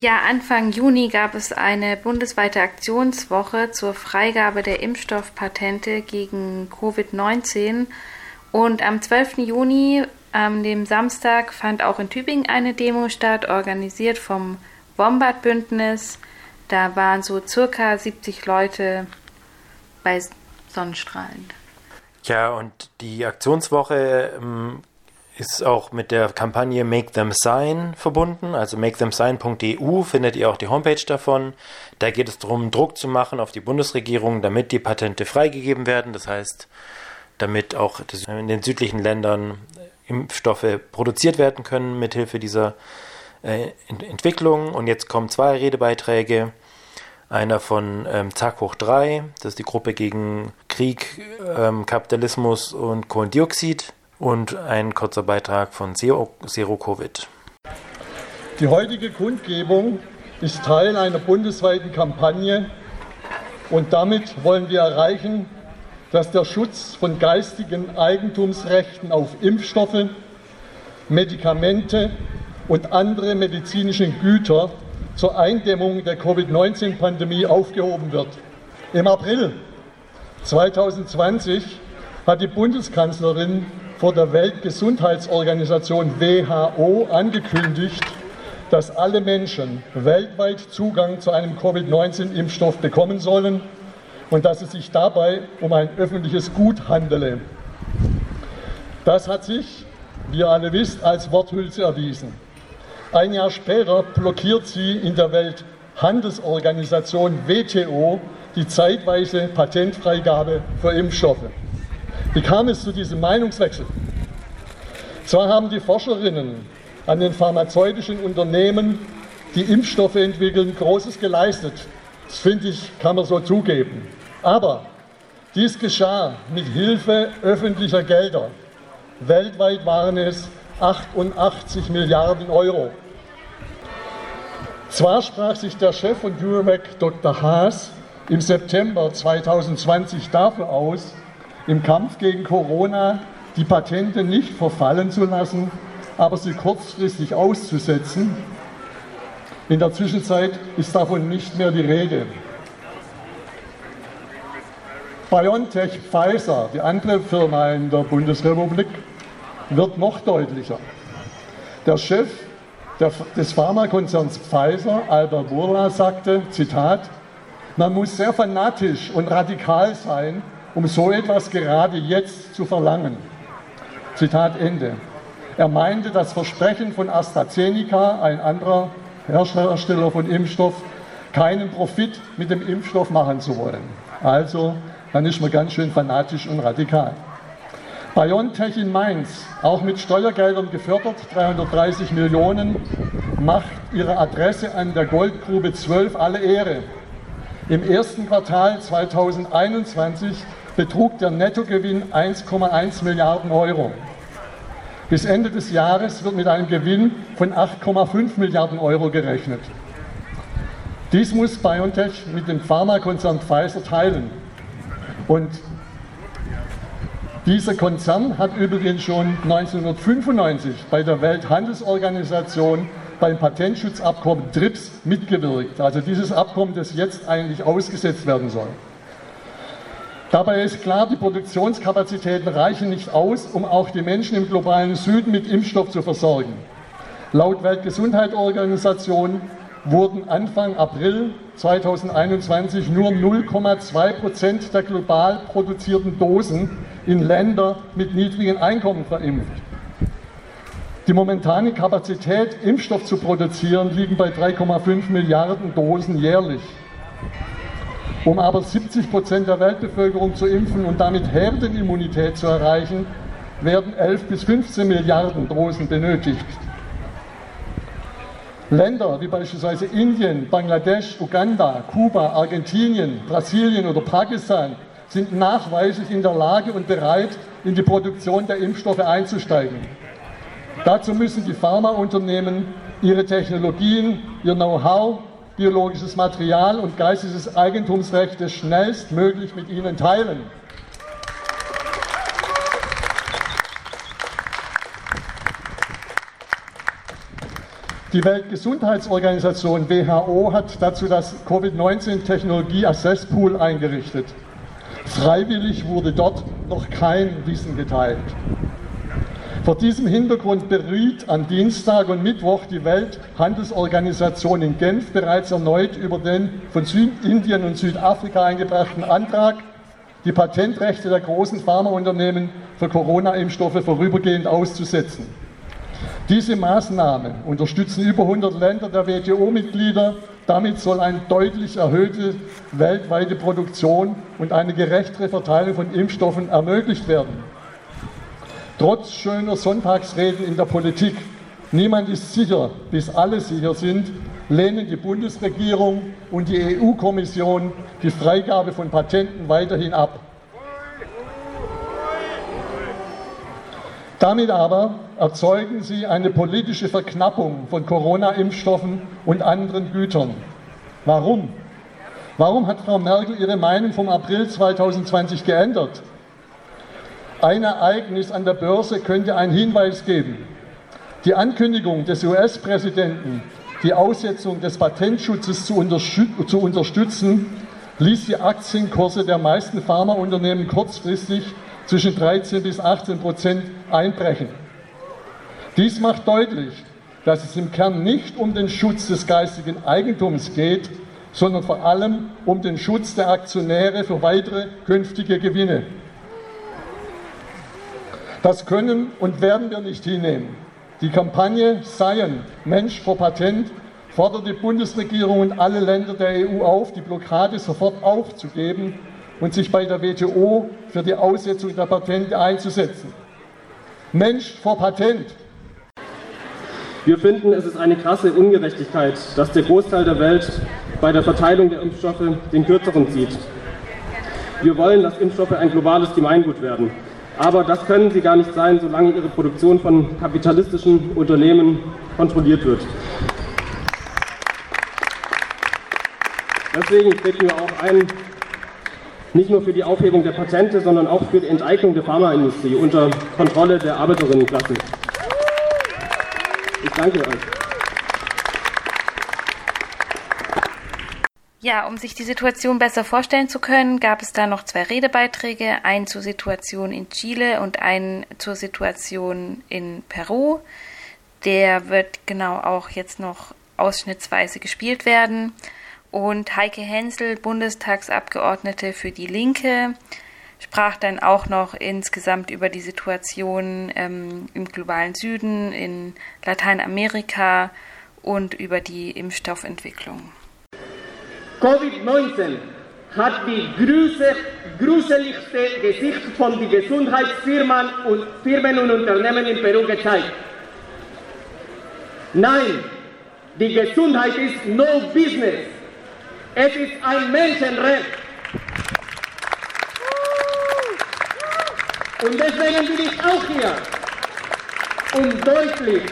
Ja, Anfang Juni gab es eine bundesweite Aktionswoche zur Freigabe der Impfstoffpatente gegen Covid-19. Und am 12. Juni, am dem Samstag, fand auch in Tübingen eine Demo statt, organisiert vom Wombat-Bündnis. Da waren so circa 70 Leute bei Sonnenstrahlen. Ja, und die Aktionswoche ähm, ist auch mit der Kampagne Make Them Sign verbunden. Also makethemsign.eu findet ihr auch die Homepage davon. Da geht es darum, Druck zu machen auf die Bundesregierung, damit die Patente freigegeben werden. Das heißt, damit auch in den südlichen Ländern Impfstoffe produziert werden können mithilfe dieser äh, Entwicklung. Und jetzt kommen zwei Redebeiträge. Einer von ähm, Tag hoch 3, das ist die Gruppe gegen Krieg, ähm, Kapitalismus und Kohlendioxid und ein kurzer Beitrag von Zero, Zero Covid. Die heutige Kundgebung ist Teil einer bundesweiten Kampagne und damit wollen wir erreichen, dass der Schutz von geistigen Eigentumsrechten auf Impfstoffe, Medikamente und andere medizinische Güter zur Eindämmung der Covid-19-Pandemie aufgehoben wird. Im April 2020 hat die Bundeskanzlerin vor der Weltgesundheitsorganisation WHO angekündigt, dass alle Menschen weltweit Zugang zu einem Covid-19-Impfstoff bekommen sollen und dass es sich dabei um ein öffentliches Gut handele. Das hat sich, wie ihr alle wisst, als Worthülse erwiesen. Ein Jahr später blockiert sie in der Welthandelsorganisation WTO die zeitweise Patentfreigabe für Impfstoffe. Wie kam es zu diesem Meinungswechsel? Zwar haben die Forscherinnen an den pharmazeutischen Unternehmen, die Impfstoffe entwickeln, Großes geleistet. Das finde ich, kann man so zugeben. Aber dies geschah mit Hilfe öffentlicher Gelder. Weltweit waren es 88 Milliarden Euro. Zwar sprach sich der Chef von CureVac, Dr. Haas, im September 2020 dafür aus, im Kampf gegen Corona die Patente nicht verfallen zu lassen, aber sie kurzfristig auszusetzen. In der Zwischenzeit ist davon nicht mehr die Rede. BioNTech Pfizer, die andere Firma in der Bundesrepublik, wird noch deutlicher. Der Chef des Pharmakonzerns Pfizer, Albert Burla, sagte, Zitat, man muss sehr fanatisch und radikal sein, um so etwas gerade jetzt zu verlangen. Zitat Ende. Er meinte, das Versprechen von AstraZeneca, ein anderer Hersteller von Impfstoff, keinen Profit mit dem Impfstoff machen zu wollen. Also, dann ist man ganz schön fanatisch und radikal. BioNTech in Mainz, auch mit Steuergeldern gefördert, 330 Millionen, macht ihre Adresse an der Goldgrube 12 alle Ehre. Im ersten Quartal 2021 betrug der Nettogewinn 1,1 Milliarden Euro. Bis Ende des Jahres wird mit einem Gewinn von 8,5 Milliarden Euro gerechnet. Dies muss BioNTech mit dem Pharmakonzern Pfizer teilen. Und dieser Konzern hat übrigens schon 1995 bei der Welthandelsorganisation beim Patentschutzabkommen TRIPS mitgewirkt. Also dieses Abkommen, das jetzt eigentlich ausgesetzt werden soll. Dabei ist klar, die Produktionskapazitäten reichen nicht aus, um auch die Menschen im globalen Süden mit Impfstoff zu versorgen. Laut Weltgesundheitsorganisation wurden Anfang April 2021 nur 0,2 Prozent der global produzierten Dosen in Länder mit niedrigen Einkommen verimpft. Die momentane Kapazität, Impfstoff zu produzieren, liegt bei 3,5 Milliarden Dosen jährlich. Um aber 70 Prozent der Weltbevölkerung zu impfen und damit Herdenimmunität zu erreichen, werden 11 bis 15 Milliarden Dosen benötigt. Länder wie beispielsweise Indien, Bangladesch, Uganda, Kuba, Argentinien, Brasilien oder Pakistan sind nachweislich in der Lage und bereit, in die Produktion der Impfstoffe einzusteigen. Dazu müssen die Pharmaunternehmen ihre Technologien, ihr Know-how biologisches Material und geistiges Eigentumsrechte schnellstmöglich mit ihnen teilen. Die Weltgesundheitsorganisation WHO hat dazu das Covid-19-Technologie Assess Pool eingerichtet. Freiwillig wurde dort noch kein Wissen geteilt. Vor diesem Hintergrund beriet an Dienstag und Mittwoch die Welthandelsorganisation in Genf bereits erneut über den von Südindien und Südafrika eingebrachten Antrag, die Patentrechte der großen Pharmaunternehmen für Corona-Impfstoffe vorübergehend auszusetzen. Diese Maßnahmen unterstützen über 100 Länder der WTO-Mitglieder. Damit soll eine deutlich erhöhte weltweite Produktion und eine gerechtere Verteilung von Impfstoffen ermöglicht werden. Trotz schöner Sonntagsreden in der Politik, niemand ist sicher, bis alle sicher sind, lehnen die Bundesregierung und die EU-Kommission die Freigabe von Patenten weiterhin ab. Damit aber erzeugen sie eine politische Verknappung von Corona-Impfstoffen und anderen Gütern. Warum? Warum hat Frau Merkel ihre Meinung vom April 2020 geändert? Ein Ereignis an der Börse könnte einen Hinweis geben. Die Ankündigung des US-Präsidenten, die Aussetzung des Patentschutzes zu, zu, unterstützen, ließ die Aktienkurse der meisten Pharmaunternehmen kurzfristig zwischen 13 bis 18 Prozent einbrechen. Dies macht deutlich, dass es im Kern nicht um den Schutz des geistigen Eigentums geht, sondern vor allem um den Schutz der Aktionäre für weitere künftige Gewinne. Das können und werden wir nicht hinnehmen. Die Kampagne Seien Mensch vor Patent fordert die Bundesregierung und alle Länder der EU auf, die Blockade sofort aufzugeben und sich bei der WTO für die Aussetzung der Patente einzusetzen. Mensch vor Patent. Wir finden, es ist eine krasse Ungerechtigkeit, dass der Großteil der Welt bei der Verteilung der Impfstoffe den kürzeren zieht. Wir wollen, dass Impfstoffe ein globales Gemeingut werden. Aber das können sie gar nicht sein, solange ihre Produktion von kapitalistischen Unternehmen kontrolliert wird. Deswegen treten wir auch ein, nicht nur für die Aufhebung der Patente, sondern auch für die Enteignung der Pharmaindustrie unter Kontrolle der Arbeiterinnenklasse. Ich danke euch. Ja, um sich die Situation besser vorstellen zu können, gab es da noch zwei Redebeiträge, einen zur Situation in Chile und einen zur Situation in Peru. Der wird genau auch jetzt noch ausschnittsweise gespielt werden. Und Heike Hensel, Bundestagsabgeordnete für die Linke, sprach dann auch noch insgesamt über die Situation ähm, im globalen Süden, in Lateinamerika und über die Impfstoffentwicklung. Covid-19 hat die gruseligste Gesicht von den Gesundheitsfirmen und, Firmen und Unternehmen in Peru gezeigt. Nein, die Gesundheit ist no business. Es ist ein Menschenrecht. Und deswegen bin ich auch hier, um deutlich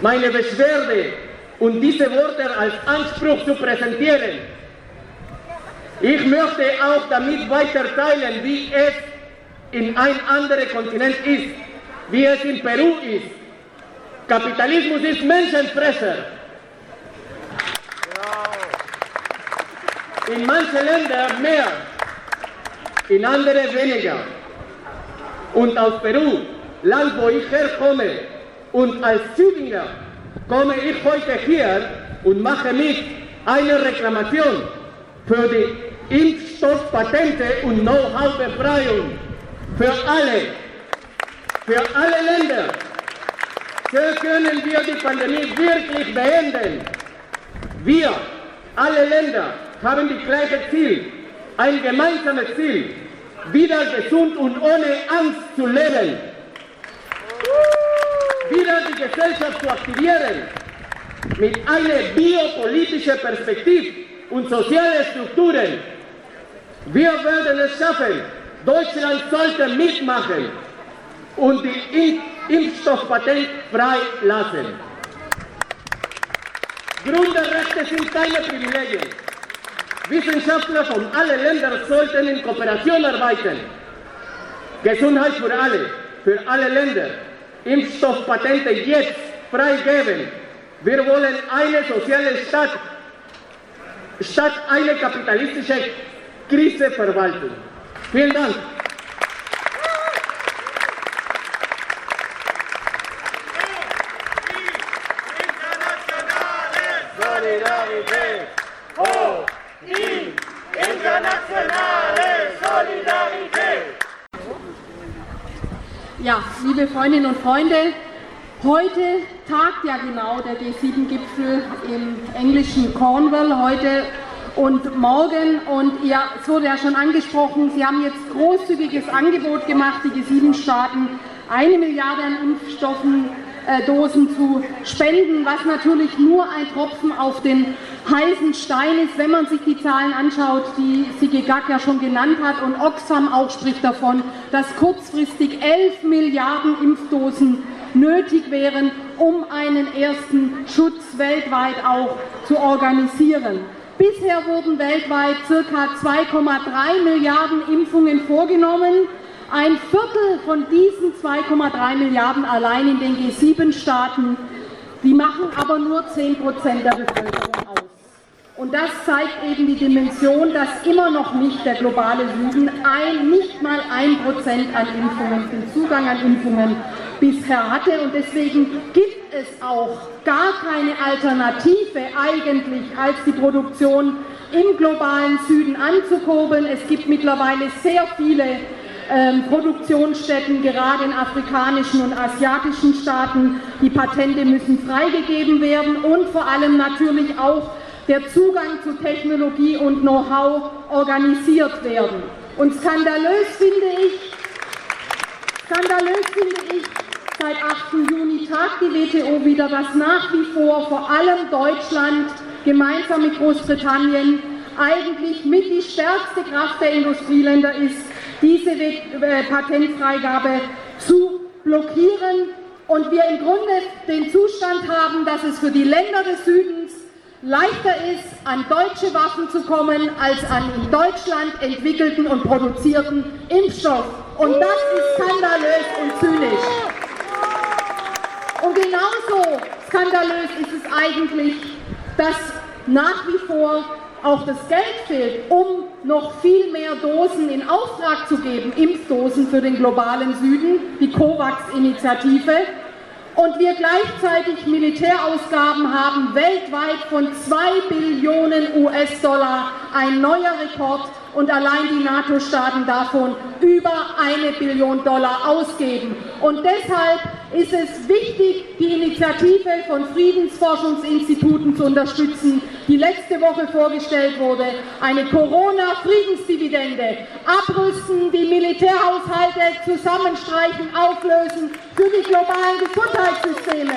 meine Beschwerde und diese Worte als Anspruch zu präsentieren. Ich möchte auch damit weiter teilen, wie es in ein anderer Kontinent ist, wie es in Peru ist. Kapitalismus ist Menschenfresser. In manchen Ländern mehr, in anderen weniger. Und aus Peru, Land, wo ich herkomme, und als Tübinger komme ich heute hier und mache mich eine Reklamation für die Impfstoffpatente und Know-how-Befreiung für alle, für alle Länder. So können wir die Pandemie wirklich beenden. Wir, alle Länder, haben das gleiche Ziel, ein gemeinsames Ziel, wieder gesund und ohne Angst zu leben wieder die Gesellschaft zu aktivieren mit einer biopolitischen Perspektive und sozialen Strukturen. Wir werden es schaffen. Deutschland sollte mitmachen und die Impfstoffpatent frei lassen. Grundrechte sind keine Privilegien. Wissenschaftler von allen Ländern sollten in Kooperation arbeiten. Gesundheit für alle, für alle Länder. Impfstoffpatente jetzt freigeben Wir wollen eine soziale Stadt statt eine kapitalistische Krise verwalten. Vielen Dank. Solidarität! Oh, die internationale Solidarität! Ja, liebe Freundinnen und Freunde, heute tagt ja genau der G7-Gipfel im englischen Cornwall heute und morgen. Und ja, es wurde ja schon angesprochen, Sie haben jetzt großzügiges Angebot gemacht, die G7-Staaten, eine Milliarde an Impfstoffen Dosen zu spenden, was natürlich nur ein Tropfen auf den heißen Stein ist, wenn man sich die Zahlen anschaut, die Sigi Gack ja schon genannt hat und Oxfam auch spricht davon, dass kurzfristig 11 Milliarden Impfdosen nötig wären, um einen ersten Schutz weltweit auch zu organisieren. Bisher wurden weltweit ca. 2,3 Milliarden Impfungen vorgenommen. Ein Viertel von diesen 2,3 Milliarden allein in den G7-Staaten, die machen aber nur 10 Prozent der Bevölkerung aus. Und das zeigt eben die Dimension, dass immer noch nicht der globale Süden ein, nicht mal ein Prozent an Impfungen, den Zugang an Impfungen bisher hatte. Und deswegen gibt es auch gar keine Alternative eigentlich, als die Produktion im globalen Süden anzukurbeln. Es gibt mittlerweile sehr viele ähm, Produktionsstätten, gerade in afrikanischen und asiatischen Staaten. Die Patente müssen freigegeben werden und vor allem natürlich auch der Zugang zu Technologie und Know-how organisiert werden. Und skandalös finde ich, skandalös finde ich, seit 8. Juni tagt die WTO wieder, dass nach wie vor vor allem Deutschland gemeinsam mit Großbritannien eigentlich mit die stärkste Kraft der Industrieländer ist, diese äh, Patentfreigabe zu blockieren und wir im Grunde den Zustand haben, dass es für die Länder des Südens leichter ist, an deutsche Waffen zu kommen, als an in Deutschland entwickelten und produzierten Impfstoff. Und das ist skandalös und zynisch. Und genauso skandalös ist es eigentlich, dass nach wie vor auch das Geld fehlt, um noch viel mehr Dosen in Auftrag zu geben, Impfdosen für den globalen Süden, die COVAX-Initiative, und wir gleichzeitig Militärausgaben haben weltweit von 2 Billionen US-Dollar, ein neuer Rekord und allein die NATO-Staaten davon über eine Billion Dollar ausgeben. Und deshalb ist es wichtig, die Initiative von Friedensforschungsinstituten zu unterstützen, die letzte Woche vorgestellt wurde, eine Corona-Friedensdividende, abrüsten, die Militärhaushalte zusammenstreichen, auflösen für die globalen Gesundheitssysteme.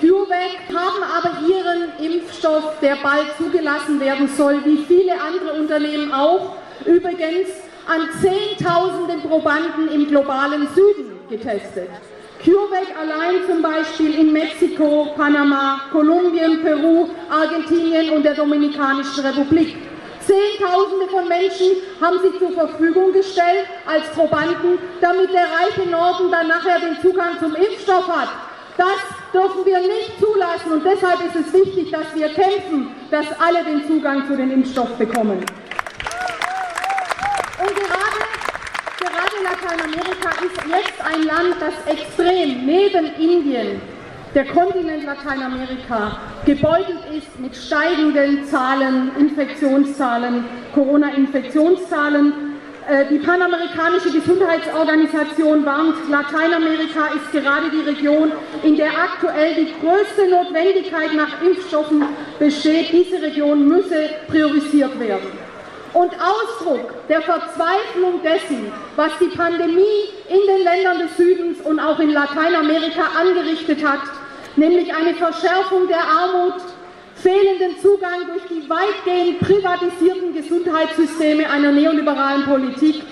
CureVac haben aber ihren Impfstoff, der bald zugelassen werden soll, wie viele andere Unternehmen auch, übrigens an Zehntausenden Probanden im globalen Süden getestet. CureVac allein zum Beispiel in Mexiko, Panama, Kolumbien, Peru, Argentinien und der Dominikanischen Republik. Zehntausende von Menschen haben sich zur Verfügung gestellt als Probanden, damit der reiche Norden dann nachher den Zugang zum Impfstoff hat. Das dürfen wir nicht zulassen und deshalb ist es wichtig, dass wir kämpfen, dass alle den Zugang zu den Impfstoff bekommen. Und gerade, gerade Lateinamerika ist jetzt ein Land, das extrem neben Indien, der Kontinent Lateinamerika, gebeutelt ist mit steigenden Zahlen, Infektionszahlen, Corona-Infektionszahlen äh, die Panamerikanische Gesundheitsorganisation warnt, Lateinamerika ist gerade die Region, in der aktuell die größte Notwendigkeit nach Impfstoffen besteht. Diese Region müsse priorisiert werden. Und Ausdruck der Verzweiflung dessen, was die Pandemie in den Ländern des Südens und auch in Lateinamerika angerichtet hat, nämlich eine Verschärfung der Armut, fehlenden Zugang durch die weitgehend privatisierten Gesundheitssysteme einer neoliberalen Politik.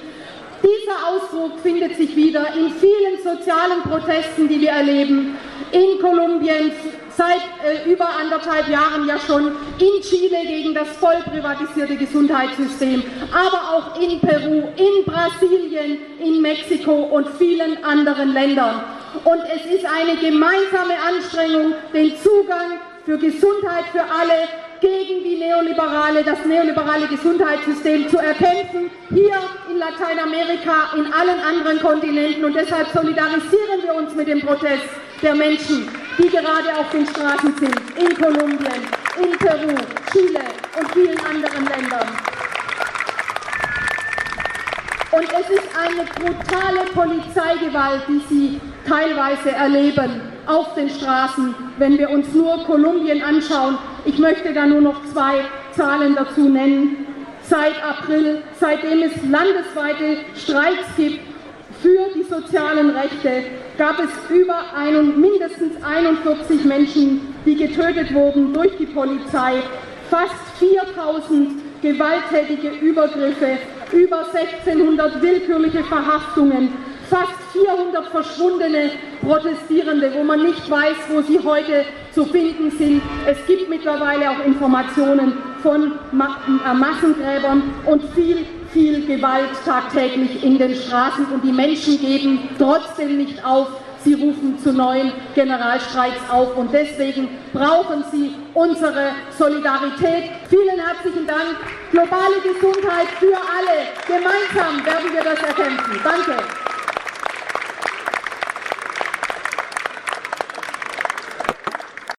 Dieser Ausdruck findet sich wieder in vielen sozialen Protesten, die wir erleben, in Kolumbien, seit äh, über anderthalb Jahren ja schon. In Chile gegen das voll privatisierte Gesundheitssystem, aber auch in Peru, in Brasilien, in Mexiko und vielen anderen Ländern. Und es ist eine gemeinsame Anstrengung, den Zugang für Gesundheit für alle gegen die neoliberale, das neoliberale Gesundheitssystem zu erkämpfen, hier in Lateinamerika, in allen anderen Kontinenten. Und deshalb solidarisieren wir uns mit dem Protest der Menschen, die gerade auf den Straßen sind, in Kolumbien, in Peru, Chile und vielen anderen Ländern. Und es ist eine brutale Polizeigewalt, die sie teilweise erleben auf den Straßen, wenn wir uns nur Kolumbien anschauen. Ich möchte da nur noch zwei Zahlen dazu nennen. Seit April, seitdem es landesweite Streiks gibt für die sozialen Rechte, gab es über ein, mindestens 41 Menschen, die getötet wurden durch die Polizei, fast 4000 gewalttätige Übergriffe, über 1600 willkürliche Verhaftungen, fast 400 verschwundene Protestierende, wo man nicht weiß, wo sie heute zu finden sind. Es gibt mittlerweile auch Informationen von äh, Massengräbern und viel, viel Gewalt tagtäglich in den Straßen. Und die Menschen geben trotzdem nicht auf. Sie rufen zu neuen Generalstreiks auf und deswegen brauchen sie unsere Solidarität. Vielen herzlichen Dank. Globale Gesundheit für alle. Gemeinsam werden wir das erkämpfen. Danke.